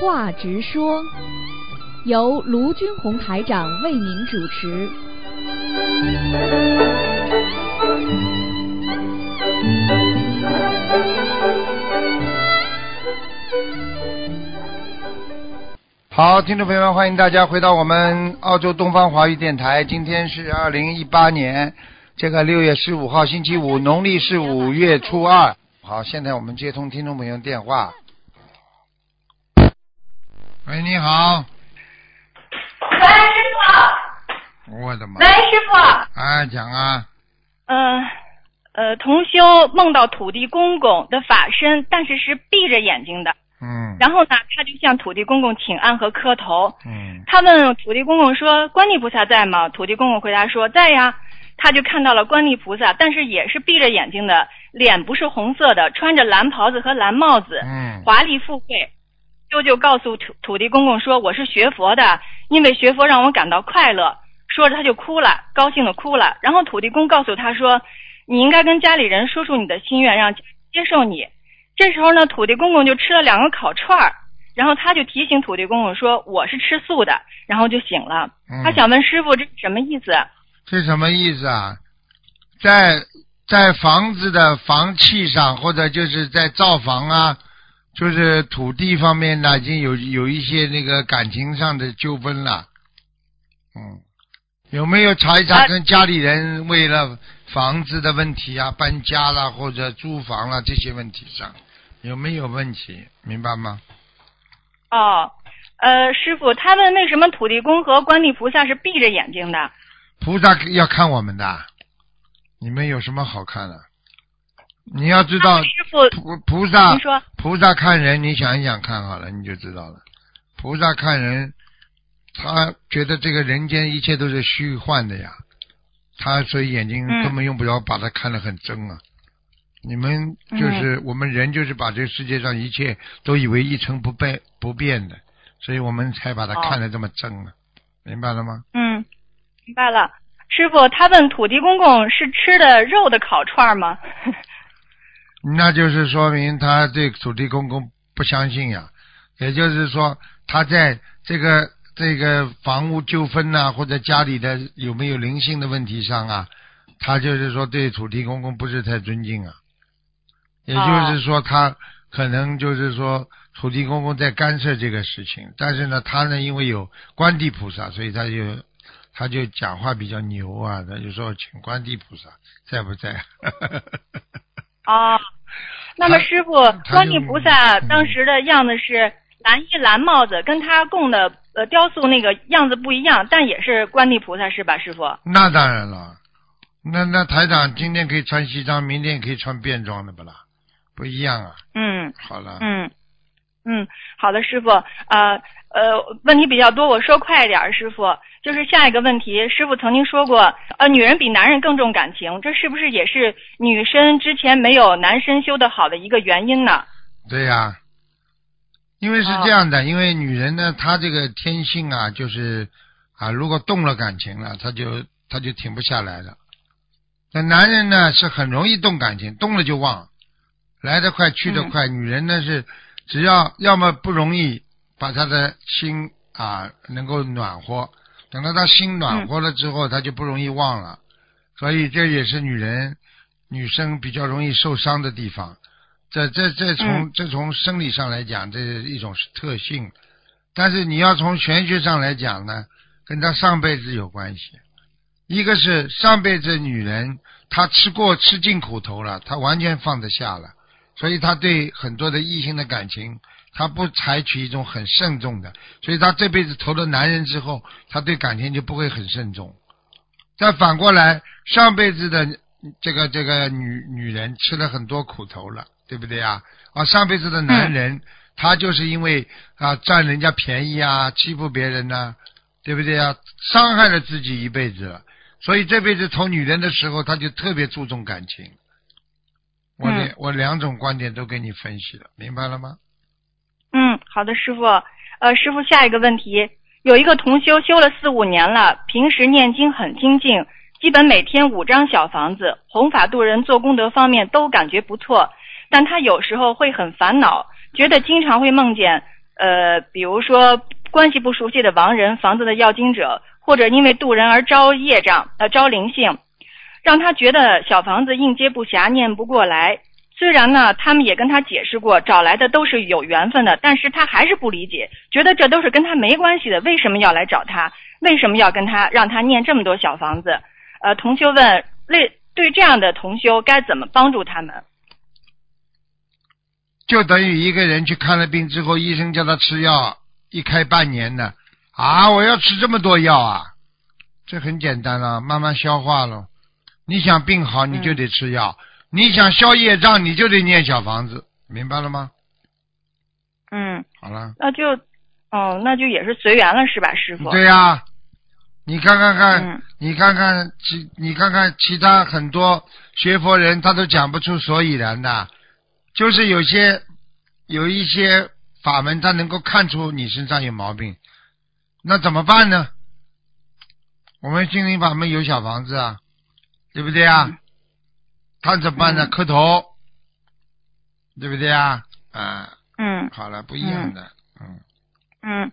话直说，由卢军红台长为您主持。好，听众朋友们，欢迎大家回到我们澳洲东方华语电台。今天是二零一八年这个六月十五号，星期五，农历是五月初二。好，现在我们接通听众朋友电话。喂，你好，喂，师傅我的妈，喂，！师傅，哎，讲啊，嗯呃同修梦到土地公公的法身，但是是闭着眼睛的。嗯然后呢，他就向土地公公请安和磕头。嗯他问土地公公说：“观地菩萨在吗？”土地公公回答说：“在呀。”他就看到了观地菩萨，但是也是闭着眼睛的，脸不是红色的，穿着蓝袍子和蓝帽子，嗯华丽富贵。舅舅告诉土土地公公说：“我是学佛的，因为学佛让我感到快乐。”说着他就哭了，高兴的哭了。然后土地公告诉他说：“你应该跟家里人说出你的心愿，让接受你。”这时候呢，土地公公就吃了两个烤串儿，然后他就提醒土地公公说：“我是吃素的。”然后就醒了。嗯，他想问师傅这是什么意思？这什么意思啊？在在房子的房契上，或者就是在造房啊，就是土地方面呢，已经有有一些那个感情上的纠纷了。嗯，有没有查一查啊跟家里人为了房子的问题啊、搬家啦或者租房啦这些问题上有没有问题？明白吗？哦，呃，师傅，他问为什么土地公和观地菩萨是闭着眼睛的？菩萨要看我们的，你们有什么好看的？你要知道，师傅，菩菩萨您说，菩萨看人，你想一想看好了，你就知道了。菩萨看人，他觉得这个人间一切都是虚幻的呀，他所以眼睛嗯根本用不着把它看得很真啊。你们嗯就是、我们人，就是把这个世界上一切都以为一成不变不变的，所以我们才把它哦看得这么真啊，明白了吗？嗯，明白了。师傅，他问土地公公是吃的肉的烤串儿吗？那就是说明他对土地公公不相信呀，也就是说他在这个这个房屋纠纷呐、或者家里的有没有灵性的问题上啊，他就是说对土地公公不是太尊敬啊，也就是说他可能就是说土地公公在干涉这个事情，但是呢，他呢因为有观地菩萨，所以他就他就讲话比较牛啊，他就说请观地菩萨在不在？哦，那么师傅，观地菩萨嗯当时的样子是蓝衣蓝帽子，跟他供的呃雕塑那个样子不一样，但也是观地菩萨是吧，师傅？那当然了，那那台长今天可以穿西装，明天也可以穿便装的不啦？不一样啊。嗯好了，嗯嗯，好的，师傅。呃呃，问题比较多，我说快一点儿，师傅。就是下一个问题，师傅曾经说过，呃，女人比男人更重感情，这是不是也是女生之前没有男生修得好的一个原因呢？对呀、因为是哦这样的，因为女人呢，她这个天性啊，就是啊，如果动了感情了，她就她就停不下来了。那男人呢是很容易动感情，动了就忘，来得快去得快。女人呢是只要要么不容易把她的心啊能够暖和，等到他心暖和了之后，他就不容易忘了。所以这也是女人女生比较容易受伤的地方。这这这从、嗯这从生理上来讲，这是一种特性。但是你要从玄学上来讲呢，跟她上辈子有关系。一个是上辈子女人她吃过吃尽苦头了，她完全放得下了，所以她对很多的异性的感情，她不采取一种很慎重的，所以他这辈子投了男人之后，他对感情就不会很慎重。再反过来，上辈子的这个这个女女人吃了很多苦头了，对不对啊？啊，上辈子的男人，他就是因为啊占人家便宜啊，欺负别人呐、对不对啊？伤害了自己一辈子了，所以这辈子投女人的时候，他就特别注重感情。我两、嗯我两种观点都给你分析了，明白了吗？嗯，好的，师傅。呃，师傅，下一个问题，有一个同修修了四五年了，平时念经很精进，基本每天五张小房子，弘法度人、做功德方面都感觉不错，但他有时候会很烦恼，觉得经常会梦见呃，比如说关系不熟悉的亡人、房子的要经者，或者因为渡人而招业障、呃招灵性，让他觉得小房子应接不暇，念不过来。虽然呢，他们也跟他解释过，找来的都是有缘分的，但是他还是不理解，觉得这都是跟他没关系的，为什么要来找他？为什么要跟他让他念这么多小房子？呃，同修问，类对这样的同修该怎么帮助他们？就等于一个人去看了病之后，医生叫他吃药，一开半年的啊，我要吃这么多药啊，这很简单了，慢慢消化了。你想病好，你就得吃药；你想消业障，你就得念小房子，明白了吗？嗯，好了，那就，哦，那就也是随缘了，是吧，师傅？对呀、你看看看，嗯你看看其你看看其他很多学佛人，他都讲不出所以然的，就是有些有一些法门，他能够看出你身上有毛病，那怎么办呢？我们心灵法门有小房子啊，对不对啊？嗯他怎么办呢？嗯磕头，对不对啊？啊，嗯好了，不一样的，嗯嗯，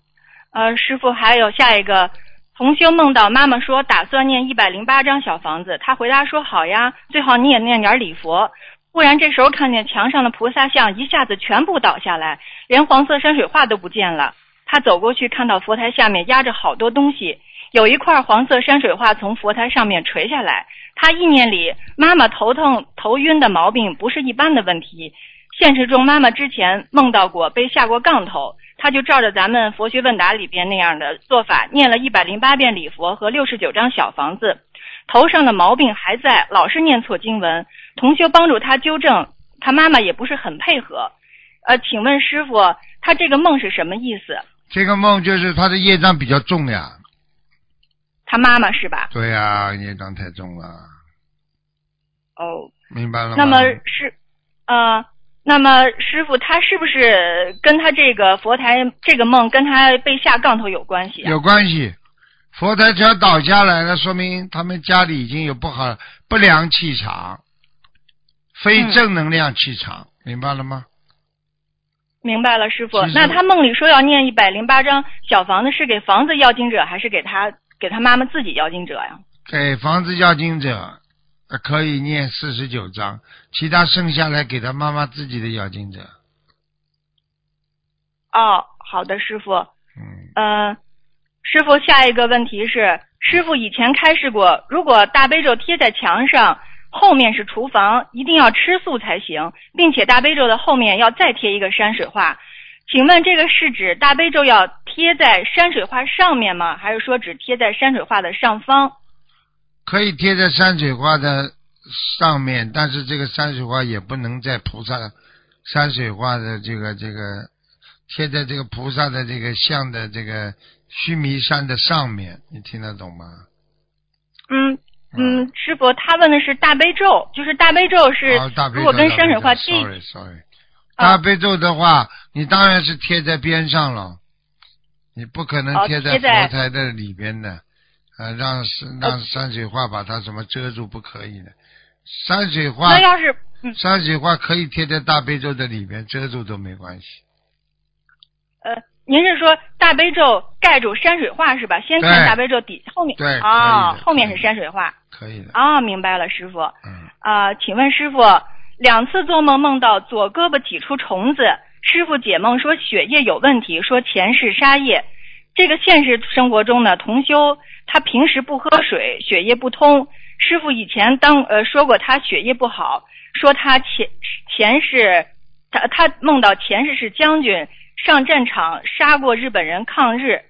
呃，师傅还有下一个。同修梦到妈妈说打算念一百零八张小房子，他回答说好呀，最好你也念点礼佛。忽然这时候看见墙上的菩萨像一下子全部倒下来，连黄色山水画都不见了。他走过去看到佛台下面压着好多东西，有一块黄色山水画从佛台上面垂下来。他意念里妈妈头疼头晕的毛病不是一般的问题，现实中妈妈之前梦到过被下过杠头。他就照着咱们佛学问答里边那样的做法，念了一百零八遍礼佛和六十九张小房子，头上的毛病还在，老是念错经文。同修帮助他纠正，他妈妈也不是很配合。呃，请问师傅，他这个梦是什么意思？这个梦就是他的业障比较重呀。他妈妈是吧？对呀、业障太重了，哦，明白了吗？那么是，呃，那么师傅他是不是跟他这个佛台这个梦跟他被下杠头有关系啊？有关系。佛台只要倒下来了，说明他们家里已经有不好不良气场，非嗯正能量气场，明白了吗？明白了，师傅那他梦里说要念一百零八张小房子，是给房子要经者，还是给他给他妈妈自己要经者呀？给房子要经者呃可以念四十九章，其他剩下来给他妈妈自己的要经者。哦，好的，师傅。嗯，嗯、师傅，下一个问题是，师傅以前开示过，如果大悲咒贴在墙上，后面是厨房，一定要吃素才行，并且大悲咒的后面要再贴一个山水画。请问这个是指大悲咒要贴在山水画上面吗？还是说只贴在山水画的上方？可以贴在山水画的上面，但是这个山水画也不能在菩萨山水画的这个这个贴在这个菩萨的这个像的这个须弥山的上面，你听得懂吗？嗯嗯，师傅，他问的是大悲咒，就是大悲咒是如果跟山水画贴，sorry sorry，啊大悲咒的话，你当然是贴在边上了，你不可能哦贴在佛台的里边的，呃，让山让山水画把它什么遮住不可以的，山水画那要是嗯山水画可以贴在大悲咒的里边，遮住都没关系。呃，您是说大悲咒盖住山水画是吧？先看大悲咒底后面对啊、后面是山水画可以的，啊、明白了，师傅嗯，啊、请问师傅，两次做梦梦到左胳膊挤出虫子，师傅解梦说血液有问题，说前世杀业。这个现实生活中呢，同修他平时不喝水，血液不通。师傅以前当呃说过他血液不好，说他前前世他他梦到前世是将军，上战场杀过日本人抗日。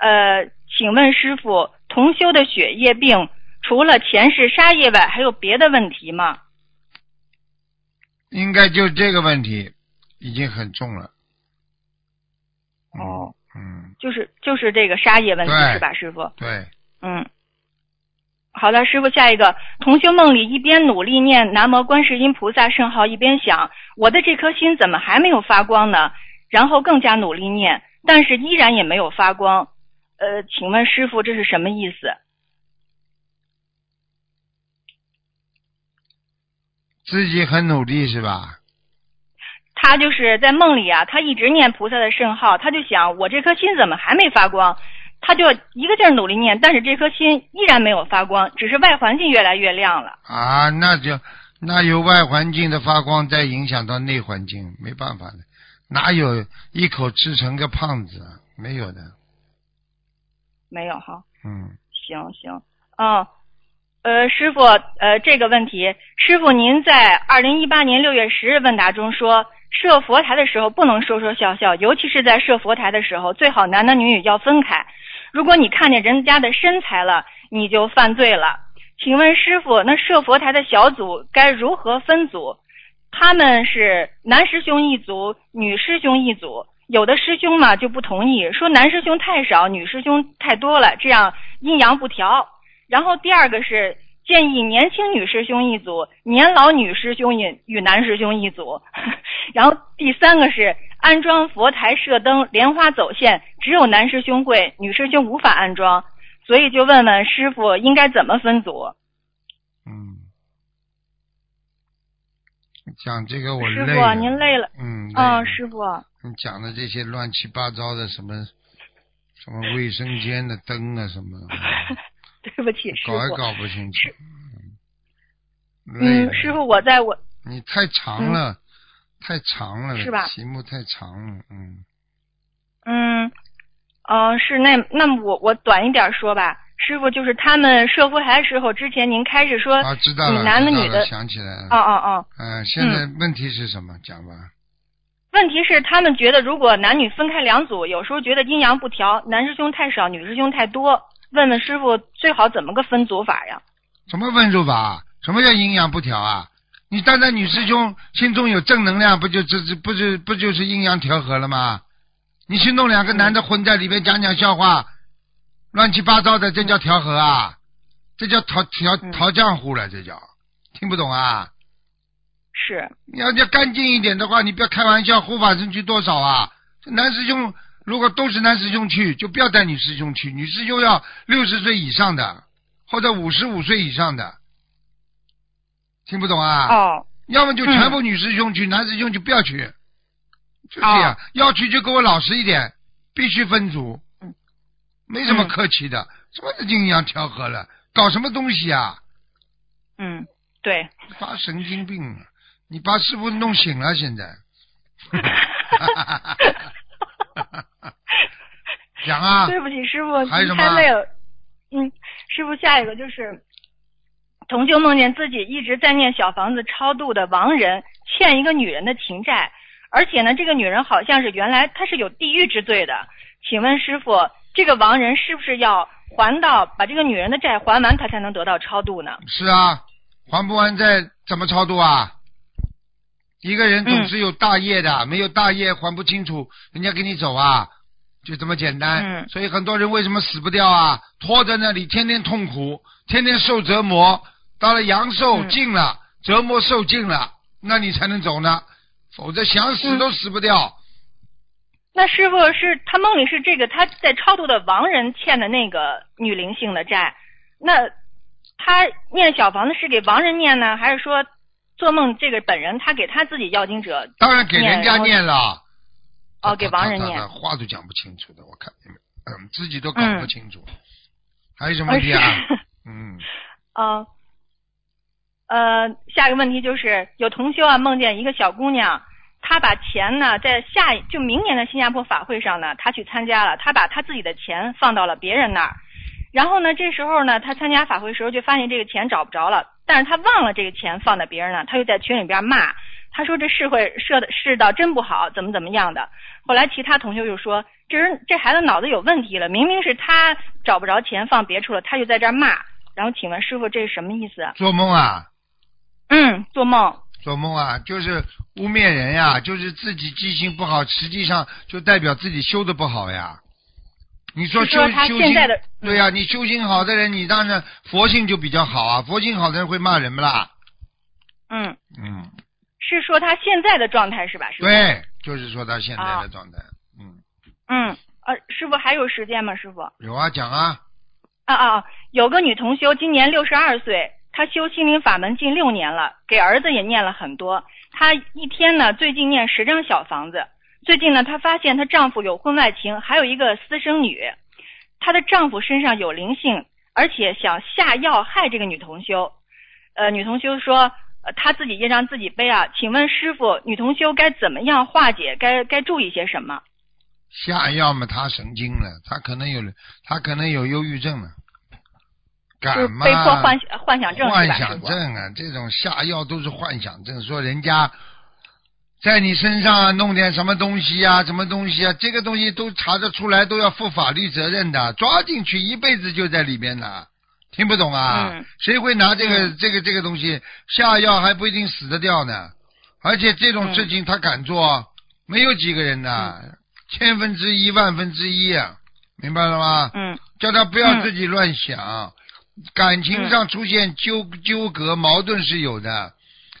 呃，请问师傅，同修的血液病除了前世杀业外，还有别的问题吗？应该就这个问题已经很重了。哦，嗯，就是就是这个沙业问题是吧，师傅？对，嗯。好的，师傅，下一个同修梦里一边努力念南无观世音菩萨圣号，一边想我的这颗心怎么还没有发光呢？然后更加努力念，但是依然也没有发光。呃，请问师傅这是什么意思？自己很努力是吧？他他就是在梦里啊，他一直念菩萨的圣号，他就想我这颗心怎么还没发光？他就一个劲儿努力念，但是这颗心依然没有发光，只是外环境越来越亮了。啊，那就那有外环境的发光再影响到内环境，没办法的，哪有一口吃成个胖子啊？没有的，没有哈，嗯，行行，嗯，呃，师傅，呃，这个问题，师傅您在二零一八年六月十日问答中说，设佛台的时候不能说说笑笑，尤其是在设佛台的时候，最好男男女女要分开。如果你看见人家的身材了，你就犯罪了。请问师傅，那设佛台的小组该如何分组？他们是男师兄一组，女师兄一组。有的师兄嘛就不同意，说男师兄太少，女师兄太多了，这样阴阳不调。然后第二个是建议年轻女师兄一组，年老女师兄与与男师兄一组。然后第三个是安装佛台、射灯、莲花走线，只有男师兄会，女师兄无法安装。所以就问问师傅应该怎么分组？嗯，讲这个我师傅，您累了？嗯，累嗯，师傅，你讲的这些乱七八糟的什么什么卫生间的灯啊什么的，对不起，师搞也。搞不清楚。嗯，师傅，我在我你太长了，太长了，是吧题目太长了，嗯，嗯，呃，是那那么我我短一点说吧，师傅就是他们设佛台的时候，之前您开始说，啊，知道了，男的女的想起来了。哦哦哦，嗯，现在问题是什么？讲吧。问题是他们觉得如果男女分开两组，有时候觉得阴阳不调，男师兄太少，女师兄太多，问问师傅最好怎么个分组法呀？什么分组法？什么叫阴阳不调啊？你单单女师兄心中有正能量，不就这这不就不就是阴阳调和了吗？你去弄两个男的混在里面讲讲笑话，乱七八糟的，这叫调和啊？这叫调调嗯调浆糊了，这叫听不懂啊？是，你要要干净一点的话，你不要开玩笑，护法神去多少啊？这男师兄如果都是男师兄去，就不要带女师兄去，女师兄要六十岁以上的，或者五十五岁以上的，听不懂啊？哦，要么就全部女师兄去，男师兄就不要去，就这样。哦要去就给我老实一点，必须分组，嗯没什么嗯客气的，什么阴阳调和了，搞什么东西啊？嗯，对，发神经病了！你把师傅弄醒了，现在。讲啊，对不起，师傅，您还有什么太累了。嗯，师傅，下一个就是，同修梦见自己一直在念小房子超度的亡人欠一个女人的情债，而且呢，这个女人好像是原来她是有地狱之罪的。请问师傅，这个亡人是不是要还到把这个女人的债还完，他才能得到超度呢？是啊，还不完债怎么超度啊？一个人总嗯是有大业的，没有大业还不清楚，人家给你走啊，就这么简单。嗯所以很多人为什么死不掉啊？拖在那里，天天痛苦，天天受折磨，到了阳寿嗯尽了，折磨受尽了，那你才能走呢，否则想死嗯都死不掉。那师傅是他梦里是这个他在超度的亡人欠的那个女灵性的债，那他念小房子是给亡人念呢，还是说做梦这个本人他给他自己要经者？当然给人家念了。哦给亡人念话都讲不清楚的，我看你们，嗯，自己都搞不嗯清楚。还有什么问题啊？嗯，嗯，呃，下一个问题就是有同修啊梦见一个小姑娘，她把钱呢在下就明年的新加坡法会上呢，她去参加了，她把她自己的钱放到了别人那儿，然后呢这时候呢她参加法会时候就发现这个钱找不着了，但是他忘了这个钱放在别人那儿，她就在群里边骂，他说这社会设的世道真不好，怎么怎么样的。后来其他同学就说这人这孩子脑子有问题了，明明是他找不着钱放别处了，他就在这儿骂。然后请问师傅这是什么意思啊？做梦啊，嗯，做梦。做梦啊，就是污蔑人呀，就是自己记性不好，实际上就代表自己修的不好呀。你说修修行现在的，对呀、你修行好的人，你当然佛性就比较好啊。佛性好的人会骂人不啦？嗯，嗯，是说他现在的状态是吧？师傅。。对，就是说他现在啊的状态。嗯，嗯，呃，师傅还有时间吗？师傅？有啊，讲啊，啊啊啊！有个女同修今年六十二岁，她修心灵法门近六年了，给儿子也念了很多。她一天呢最近念十张小房子。最近呢，她发现她丈夫有婚外情，还有一个私生女。她的丈夫身上有灵性，而且想下药害这个女同修。呃，女同修说，呃，她自己业障自己背啊。请问师傅，女同修该怎么样化解？该该注意些什么？下药嘛，她神经了，她可能有，她可能有忧郁症了。就是干嘛？被迫幻幻想症？幻想症啊，这种下药都是幻想症。说人家在你身上啊弄点什么东西啊，什么东西啊，这个东西都查得出来，都要负法律责任的。抓进去一辈子就在里边呢，听不懂啊？嗯谁会拿这个、嗯这个这个东西下药还不一定死得掉呢？而且这种事情他敢做，没有几个人的，千分之一、万分之一啊，明白了吗？嗯叫他不要嗯自己乱想，感情上出现纠纠葛矛盾是有的。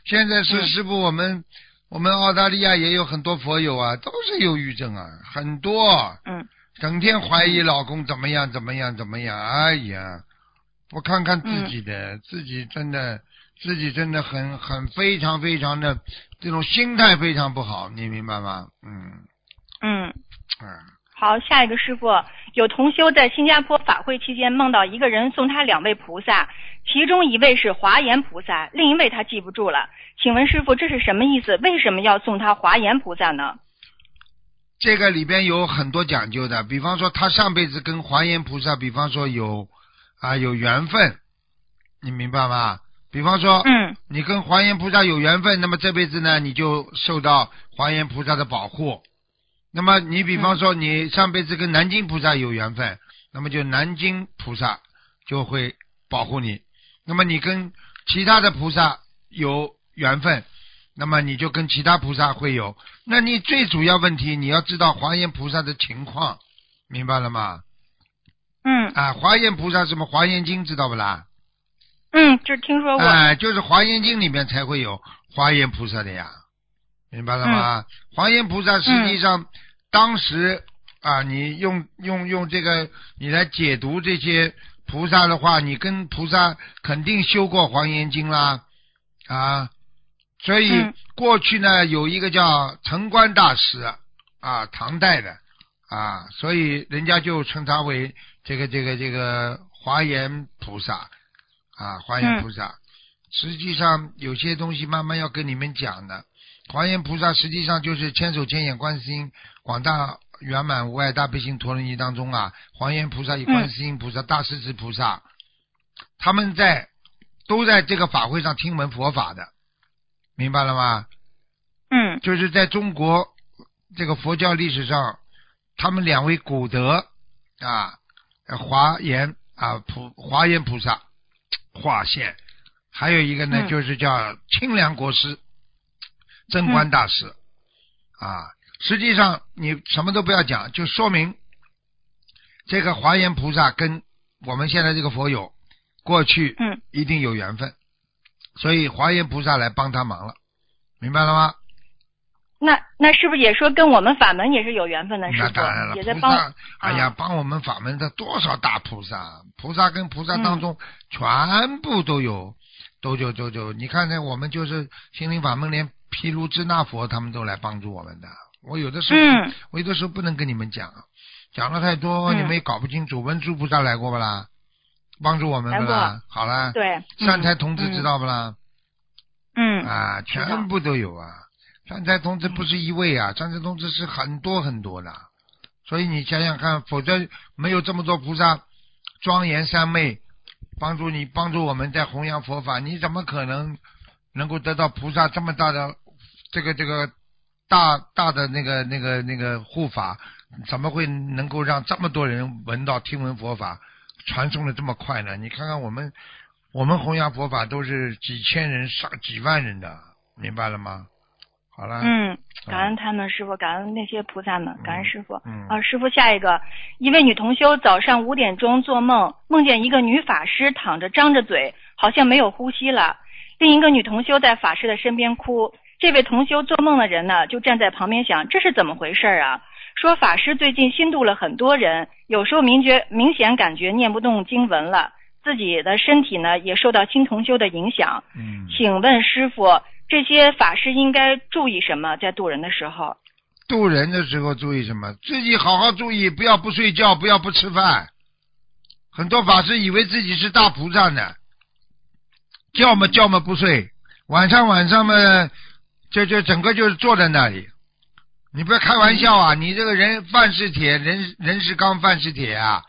现在是嗯师傅，我们我们澳大利亚也有很多佛友啊，都是忧郁症啊，很多，嗯整天怀疑老公怎么样怎么样怎么样，哎呀，我看看自己的，嗯自己真的自己真的很很非常非常的这种心态非常不好，你明白吗？嗯嗯。嗯。好，下一个师傅有同修在新加坡法会期间梦到一个人送他两位菩萨，其中一位是华严菩萨，另一位他记不住了。请问师傅这是什么意思？为什么要送他华严菩萨呢？这个里边有很多讲究的，比方说他上辈子跟华严菩萨，比方说有啊有缘分，你明白吗？比方说，嗯你跟华严菩萨有缘分，那么这辈子呢，你就受到华严菩萨的保护。那么你比方说你上辈子跟南京菩萨有缘分，那么就南京菩萨就会保护你。那么你跟其他的菩萨有缘分，那么你就跟其他菩萨会有。那你最主要问题，你要知道华严菩萨的情况，明白了吗？嗯啊，华严菩萨什么华严经知道不啦？嗯，就听说过。哎，就是华严经里面才会有华严菩萨的呀，明白了吗？华严菩萨实际上、当时啊，你用用用这个你来解读这些菩萨的话，你跟菩萨肯定修过黄严经啦啊，所以嗯过去呢有一个叫城关大师啊，唐代的啊，所以人家就称他为这个这个这个华严菩萨。啊，华严菩萨，实际上有些东西慢慢要跟你们讲的。华严菩萨实际上就是千手千眼观世音广大圆满无碍大悲心陀罗尼当中啊，华严菩萨与观世音菩萨、大势至菩萨，他们在都在这个法会上听闻佛法的，明白了吗？嗯。就是在中国这个佛教历史上，他们两位古德啊，呃华严啊普华严菩萨化现，还有一个呢，嗯。就是叫清凉国师贞观大师、啊。实际上你什么都不要讲，就说明这个华严菩萨跟我们现在这个佛友过去嗯一定有缘分，所以华严菩萨来帮他忙了，明白了吗？那那是不是也说跟我们法门也是有缘分的师那当然了，也在帮。菩萨，哎呀啊，帮我们法门的多少大菩萨，菩萨跟菩萨嗯当中全部都有，都就都就。你看看我们就是心灵法门，连毗卢支那佛他们都来帮助我们的。我有的时候，嗯我有的时候不能跟你们讲，讲了太多，嗯你们也搞不清楚。文殊菩萨来过不啦？帮助我们不啦？好啦，对。善财嗯童子知。道不啦？嗯。嗯啊，全部都有啊。善财童子不是一位啊，善财童子是很多很多的，所以你想想看，否则没有这么多菩萨庄严三昧帮助你，帮助我们在弘扬佛法，你怎么可能能够得到菩萨这么大的这个这个大大的那个那个那个护法？怎么会能够让这么多人闻到听闻佛法，传送的这么快呢？你看看我们我们弘扬佛法都是几千人上几万人的，明白了吗？好了，嗯，感恩他们师傅，感恩那些菩萨们，感恩师傅。嗯啊，师傅，下一个，一位女同修早上五点钟做梦，梦见一个女法师躺着张着嘴，好像没有呼吸了。另一个女同修在法师的身边哭。这位同修做梦的人呢，就站在旁边想，这是怎么回事啊？说法师最近心度了很多人，有时候明觉明显感觉念不动经文了，自己的身体呢也受到新同修的影响。嗯，请问师傅，这些法师应该注意什么？在渡人的时候，渡人的时候注意什么？自己好好注意，不要不睡觉，不要不吃饭。很多法师以为自己是大菩萨呢，觉嘛觉嘛不睡，晚上晚上嘛，就就整个就是坐在那里。你不要开玩笑啊！你这个人饭是铁，人人是钢，饭是铁啊，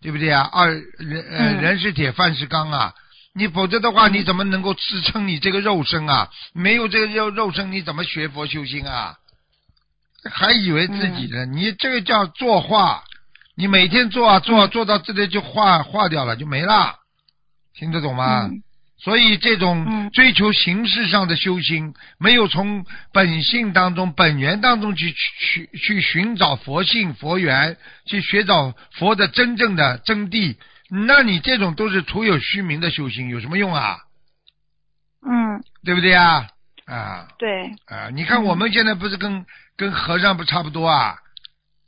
对不对啊？二人呃嗯人是铁，饭是钢啊。你否则的话，你怎么能够支撑你这个肉身啊？没有这个肉肉身，你怎么学佛修心啊？还以为自己呢？你这个叫作画，你每天做啊做啊做到这里就化化掉了，就没了，听得懂吗？嗯所以这种嗯追求形式上的修心，没有从本性当中、本源当中去去去寻找佛性、佛缘，去寻找佛的真正的真谛，那你这种都是徒有虚名的修行，有什么用啊？嗯，对不对啊？啊对，啊！你看我们现在不是跟跟和尚不差不多啊？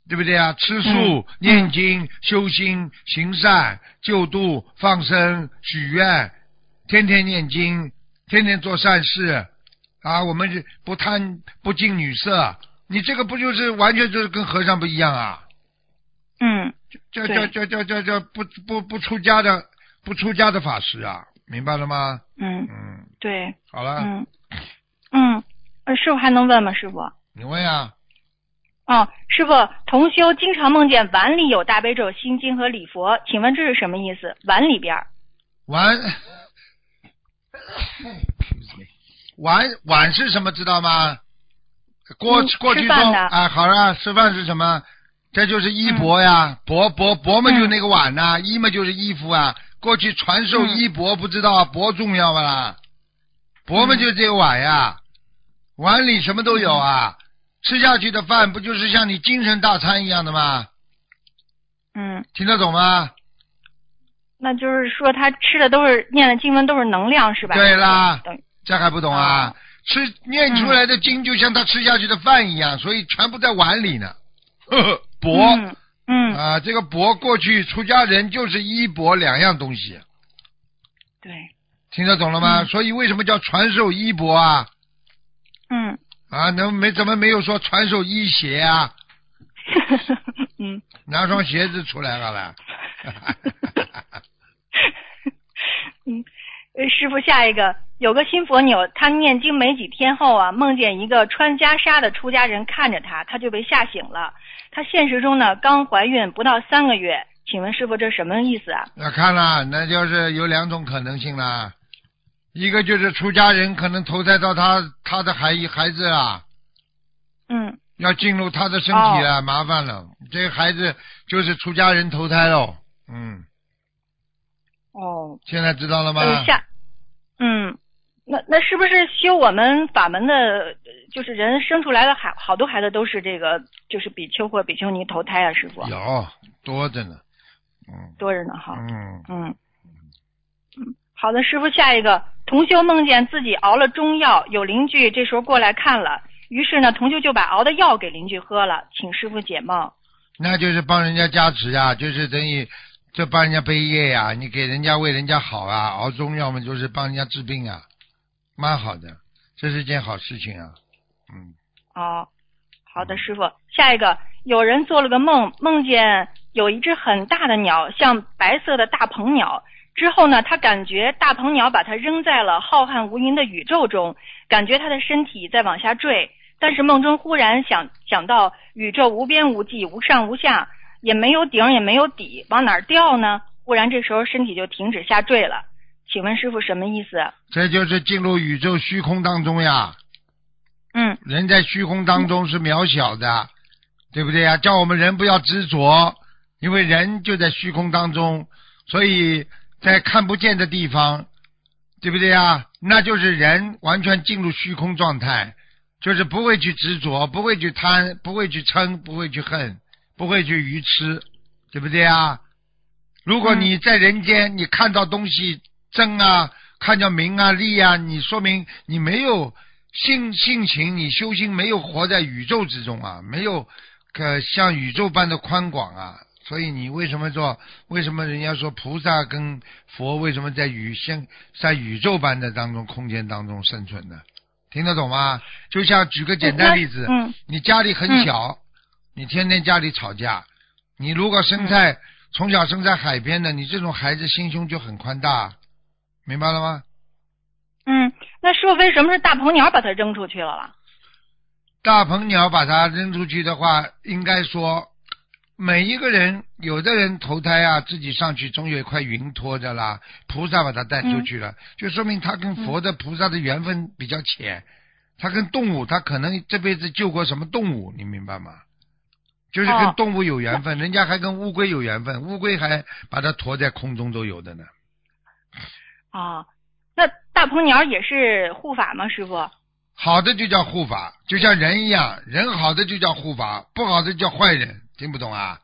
对不对啊？吃素、嗯念经、修心、行善、救度、放生、许愿，天天念经，天天做善事啊！我们是不贪不近女色，你这个不就是完全就是跟和尚不一样啊？嗯叫对叫叫叫叫叫不不不出家的不出家的法师啊，明白了吗？嗯，嗯，对，好了，嗯嗯，呃师傅还能问吗？师傅？你问啊。哦，师傅，同修经常梦见碗里有大悲咒、心经和礼佛，请问这是什么意思？碗里边儿，碗，碗碗是什么知道吗？过嗯过去说啊，好了，吃饭是什么？这就是衣钵呀，钵钵钵嘛，就那个碗呐、衣嘛就是衣服啊。过去传授嗯衣钵，不知道啊钵重要不啦？钵嘛就这个碗呀，碗里什么都有啊。吃下去的饭不就是像你精神大餐一样的吗？嗯，听得懂吗？那就是说他吃的都是念的经文都是能量是吧？对啦这还不懂啊？吃念出来的经就像他吃下去的饭一样，所以全部在碗里呢。呵呵，钵、嗯嗯，啊，这个钵过去出家人就是衣钵两样东西，对，听得懂了吗？嗯所以为什么叫传授衣钵啊？嗯啊，能没怎么没有说传授衣鞋啊？嗯，拿双鞋子出来了啦。嗯，呃师傅，下一个有个新佛友，他念经没几天后啊，梦见一个穿袈裟的出家人看着他，他就被吓醒了。他现实中呢刚怀孕不到三个月，请问师傅这什么意思啊？那看了，那就是有两种可能性啦。一个就是出家人可能投胎到他他的孩孩子啊，嗯要进入他的身体了，麻烦了。这个孩子就是出家人投胎喽。嗯，哦，现在知道了吗？呃下，嗯，那那是不是修我们法门的，呃就是人生出来的孩好多孩子都是这个，就是比丘或比丘尼投胎啊？师傅有多着呢。嗯多着呢哈。嗯，嗯，嗯，好的，师傅，下一个同修梦见自己熬了中药，有邻居这时候过来看了，于是呢，同修就把熬的药给邻居喝了，请师傅解梦。那就是帮人家加持啊，就是等于就帮人家背业呀、你给人家为人家好啊，熬中药嘛，就是帮人家治病啊，蛮好的，这是件好事情啊。嗯，哦，好的，师傅，下一个有人做了个梦，梦见有一只很大的鸟，像白色的大鹏鸟。之后呢，他感觉大鹏鸟把它扔在了浩瀚无垠的宇宙中，感觉他的身体在往下坠。但是梦中忽然想想到宇宙无边无际、无上无下，也没有顶也没有底，往哪儿掉呢？忽然这时候身体就停止下坠了。请问师傅什么意思？这就是进入宇宙虚空当中呀。嗯人在虚空当中是渺小的，对不对呀？叫我们人不要执着，因为人就在虚空当中，所以在看不见的地方，对不对呀？那就是人完全进入虚空状态，就是不会去执着，不会去贪，不会去嗔，不会去恨，不会去愚痴，对不对啊？如果你在人间，你看到东西争啊，看到名啊利啊，你说明你没有性性情，你修心没有活在宇宙之中啊，没有呃像宇宙般的宽广啊。所以你为什么说为什么人家说菩萨跟佛为什么在宇像在宇宙般的当中空间当中生存呢？听得懂吗？就像举个简单例子，嗯你家里很小，你天天家里吵架，你如果生在、嗯从小生在海边的，你这种孩子心胸就很宽大，明白了吗？嗯，那师傅为什么是大鹏鸟把它扔出去了啦？大鹏鸟把它扔出去的话，应该说，每一个人，有的人投胎啊，自己上去总有一块云托着啦，菩萨把它带出去了，就说明他跟佛的菩萨的缘分比较浅，他跟动物，他可能这辈子救过什么动物，你明白吗？就是跟哦动物有缘分，人家还跟乌龟有缘分，乌龟还把它驮在空中都有的呢。啊，那大鹏鸟也是护法吗？师傅？好的就叫护法，就像人一样，人好的就叫护法，不好的叫坏人，听不懂啊？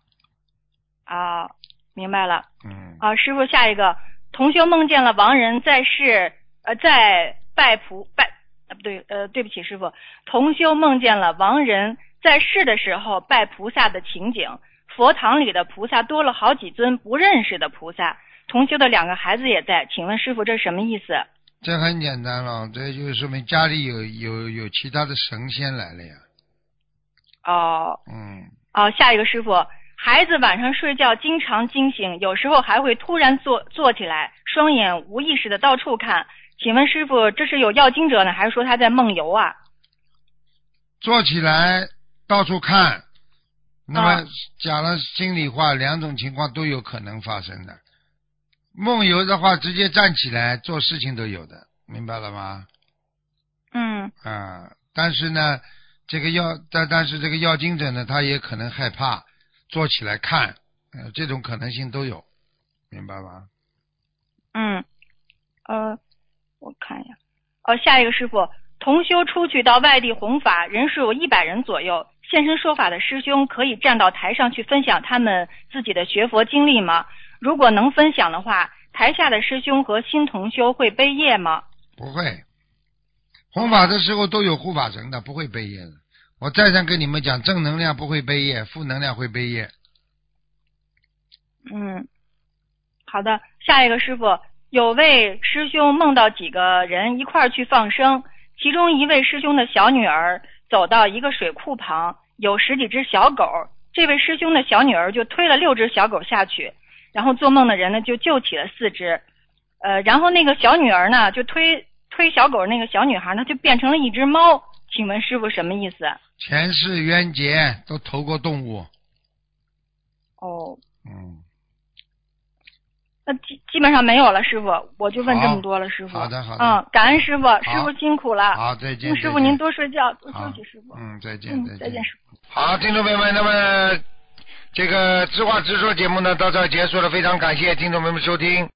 啊，明白了。嗯。啊，师傅，下一个，同学梦见了亡人在世，呃，在拜菩拜，呃，不对，呃，对不起，师傅，同修梦见了亡人在世的时候拜菩萨的情景，佛堂里的菩萨多了好几尊不认识的菩萨，同修的两个孩子也在，请问师傅这是什么意思？这很简单了，这就说明家里有有有其他的神仙来了呀。哦，嗯，哦，下一个师傅，孩子晚上睡觉经常惊醒，有时候还会突然坐坐起来，双眼无意识的到处看。请问师傅，这是有要经者呢，还是说他在梦游啊？坐起来到处看，那么啊讲了心里话，两种情况都有可能发生的。梦游的话，直接站起来做事情都有的，明白了吗？嗯啊，但是呢，这个要但但是这个要经者呢，他也可能害怕坐起来看，呃，这种可能性都有，明白吗？嗯，呃，我看一下，哦，下一个师傅，同修出去到外地弘法，人数有一百人左右，现身说法的师兄可以站到台上去分享他们自己的学佛经历吗？如果能分享的话，台下的师兄和新同修会背业吗？不会，弘法的时候都有护法神的，不会背业的。我再三跟你们讲，正能量不会背业，负能量会背业。嗯，好的，下一个师傅，有位师兄梦到几个人一块儿去放生，其中一位师兄的小女儿走到一个水库旁，有十几只小狗，这位师兄的小女儿就推了六只小狗下去，然后做梦的人呢就救起了四只，呃，然后那个小女儿呢就推推小狗那个小女孩呢就变成了一只猫，请问师傅什么意思？前世冤结都投过动物，哦，嗯，那基基本上没有了，师傅，我就问这么多了，师傅。好的好的嗯，感恩师傅，师傅辛苦了。好，再见。嗯，师傅您多睡觉，多休息，师傅。嗯，再见嗯，再再见，师傅。好，听众朋友们，那么这个知话直说节目呢到这儿结束了，非常感谢听众朋友们收听。